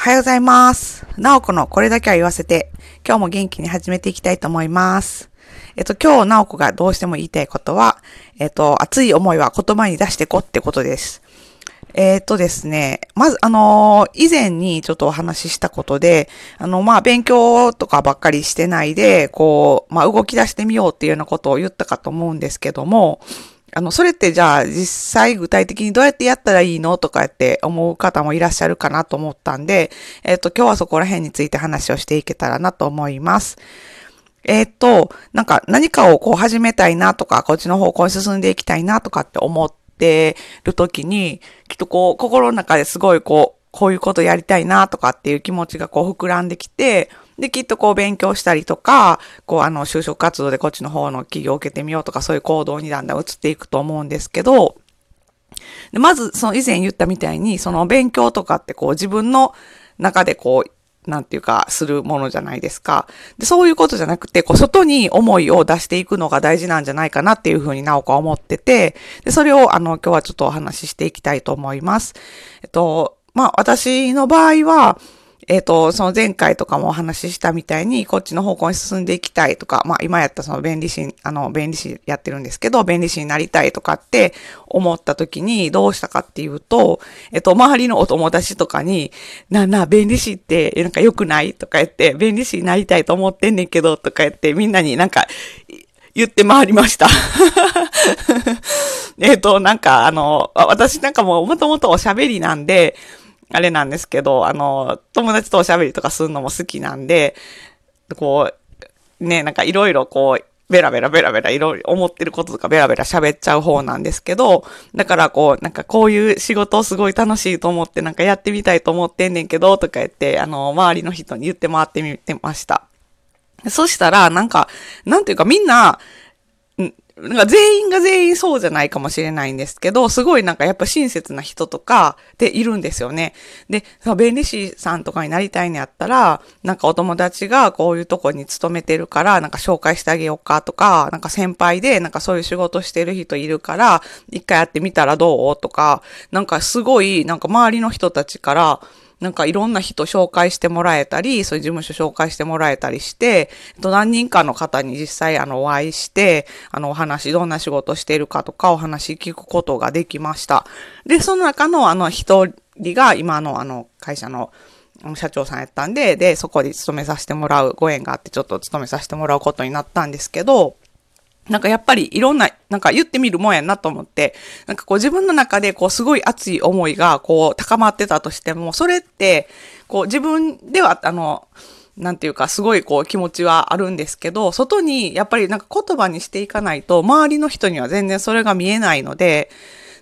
おはようございます。なおこのこれだけは言わせて、今日も元気に始めていきたいと思います。えっと、今日なおこがどうしても言いたいことは、えっと、熱い思いは言葉に出してこってことです。えっとですね、まず、あのー以前にちょっとお話ししたことで、あの、まあ、勉強とかばっかりしてないで、こう、まあ、動き出してみようっていうようなことを言ったかと思うんですけども、あの、それってじゃあ実際具体的にどうやってやったらいいのとかって思う方もいらっしゃるかなと思ったんで、えっ、と、今日はそこら辺について話をしていけたらなと思います。えっ、と、なんか何かをこう始めたいなとか、こっちの方向に進んでいきたいなとかって思ってるときに、きっとこう、心の中ですごいこう、こういうことやりたいなとかっていう気持ちがこう膨らんできて、で、きっとこう勉強したりとか、こうあの就職活動でこっちの方の企業を受けてみようとかそういう行動にだんだん移っていくと思うんですけど、でまずその以前言ったみたいに、その勉強とかってこう自分の中でこう、なんていうか、するものじゃないですか。で、そういうことじゃなくて、こう、外に思いを出していくのが大事なんじゃないかなっていうふうになおか思ってて、で、それを、あの、今日はちょっとお話ししていきたいと思います。えっと、まあ、私の場合は、えっ、と、その前回とかもお話ししたみたいに、こっちの方向に進んでいきたいとか、まあ今やったその弁理士、あの、弁理士やってるんですけど、弁理士になりたいとかって思った時にどうしたかっていうと、えっ、と、周りのお友達とかに、なあなあ、弁理士ってなんか良くないとか言って、弁理士になりたいと思ってんねんけど、とか言って、みんなになんか、言って回りました。えっと、なんか、あの、私なんかもうもともとおしゃべりなんで、あれなんですけど、あの、友達とおしゃべりとかするのも好きなんで、こう、ね、なんかいろいろこう、ベラベラベラベラいろいろ思ってることとかベラベラ喋っちゃう方なんですけど、だからこう、なんかこういう仕事をすごい楽しいと思ってなんかやってみたいと思ってんねんけど、とか言って、あの、周りの人に言って回ってみてました。そしたら、なんか、なんていうかみんな、なんか全員が全員そうじゃないかもしれないんですけど、すごいなんかやっぱ親切な人とかでいるんですよね。で、その弁理士さんとかになりたいんやったら、なんかお友達がこういうとこに勤めてるから、なんか紹介してあげようかとか、なんか先輩でなんかそういう仕事してる人いるから、一回やってみたらどうとか、なんかすごいなんか周りの人たちから、なんかいろんな人紹介してもらえたり、そういう事務所紹介してもらえたりして、えっと何人かの方に実際あのお会いして、あのお話、どんな仕事してるかとかお話聞くことができました。で、その中のあの一人が今のあの会社のあの社長さんやったんで、で、そこに勤めさせてもらうご縁があってちょっと勤めさせてもらうことになったんですけど、なんかやっぱりいろんな、なんか言ってみるもんやなと思って、なんかこう自分の中でこうすごい熱い思いがこう高まってたとしても、それって、こう自分ではあの、なんていうかすごいこう気持ちはあるんですけど、外にやっぱりなんか言葉にしていかないと、周りの人には全然それが見えないので、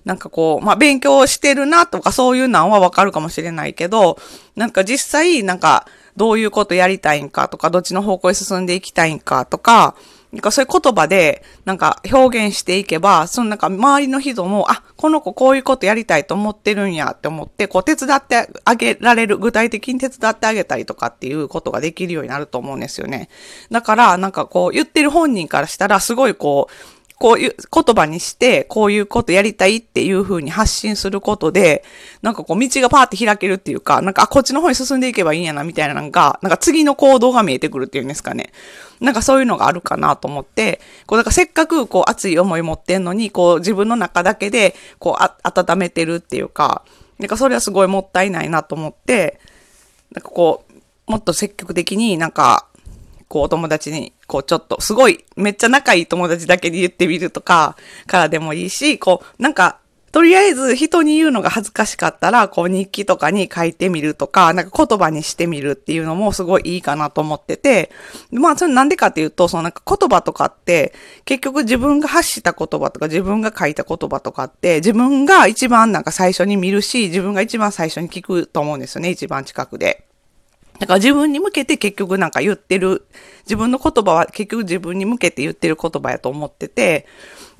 なんかこう、まあ、勉強してるなとかそういうのはわかるかもしれないけど、なんか実際なんかどういうことやりたいんかとか、どっちの方向に進んでいきたいんかとか、なんかそういう言葉でなんか表現していけば、そのなんか周りの人も、あ、この子こういうことやりたいと思ってるんやって思って、こう手伝ってあげられる、具体的に手伝ってあげたりとかっていうことができるようになると思うんですよね。だからなんかこう言ってる本人からしたらすごいこう、こういう言葉にして、こういうことやりたいっていう風に発信することで、なんかこう道がパーって開けるっていうか、なんか、あ、こっちの方に進んでいけばいいんやな、みたいななんか、なんか次の行動が見えてくるっていうんですかね。なんかそういうのがあるかなと思って、こう、だからせっかくこう熱い思い持ってんのに、こう自分の中だけで、こうあ、温めてるっていうか、なんかそれはすごいもったいないなと思って、なんかこう、もっと積極的になんか、こう、お友達に、こう、ちょっと、すごい、めっちゃ仲いい友達だけに言ってみるとか、からでもいいし、こう、なんか、とりあえず人に言うのが恥ずかしかったら、こう日記とかに書いてみるとか、なんか言葉にしてみるっていうのもすごいいいかなと思ってて、まあそれなんでかっていうと、そのなんか言葉とかって、結局自分が発した言葉とか自分が書いた言葉とかって、自分が一番なんか最初に見るし、自分が一番最初に聞くと思うんですよね、一番近くで。だから自分に向けて結局なんか言ってる、自分の言葉は結局自分に向けて言ってる言葉やと思ってて、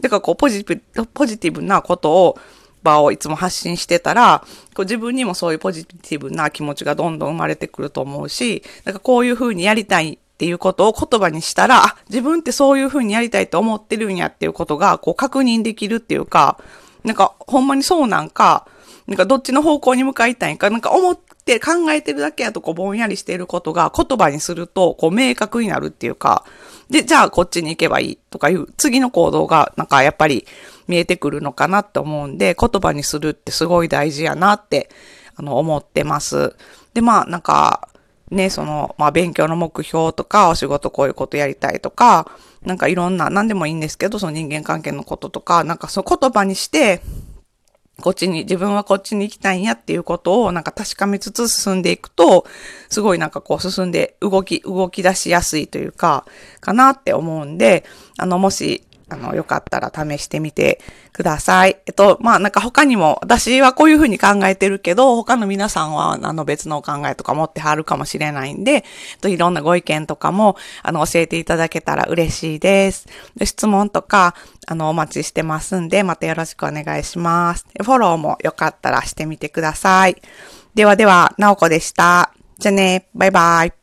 だからこうポジティブ、ポジティブなことを、場をいつも発信してたら、こう自分にもそういうポジティブな気持ちがどんどん生まれてくると思うし、なんかこういう風にやりたいっていうことを言葉にしたら、自分ってそういう風にやりたいと思ってるんやっていうことが、こう確認できるっていうか、なんかほんまにそうなんか、なんかどっちの方向に向かいたいんか、なんか思っって考えてるだけやとこうぼんやりしていることが言葉にするとこう明確になるっていうか、で、じゃあこっちに行けばいいとかいう次の行動がなんかやっぱり見えてくるのかなって思うんで、言葉にするってすごい大事やなってあの思ってます。で、まあなんか、ね、その、まあ勉強の目標とか、お仕事こういうことやりたいとか、なんかいろんな、何でもいいんですけど、その人間関係のこととか、なんかそう言葉にして、こっちに、自分はこっちに行きたいんやっていうことをなんか確かめつつ進んでいくと、すごいなんかこう進んで動き、動き出しやすいというか、かなって思うんで、あの、もしあの、よかったら試してみてください。えっと、まあ、なんか他にも、私はこういうふうに考えてるけど、他の皆さんは、あの、別のお考えとか持ってはるかもしれないんで、えっと、いろんなご意見とかも、あの、教えていただけたら嬉しいです。で質問とか、あの、お待ちしてますんで、またよろしくお願いします。フォローもよかったらしてみてください。ではでは、なおこでした。じゃあね、バイバイ。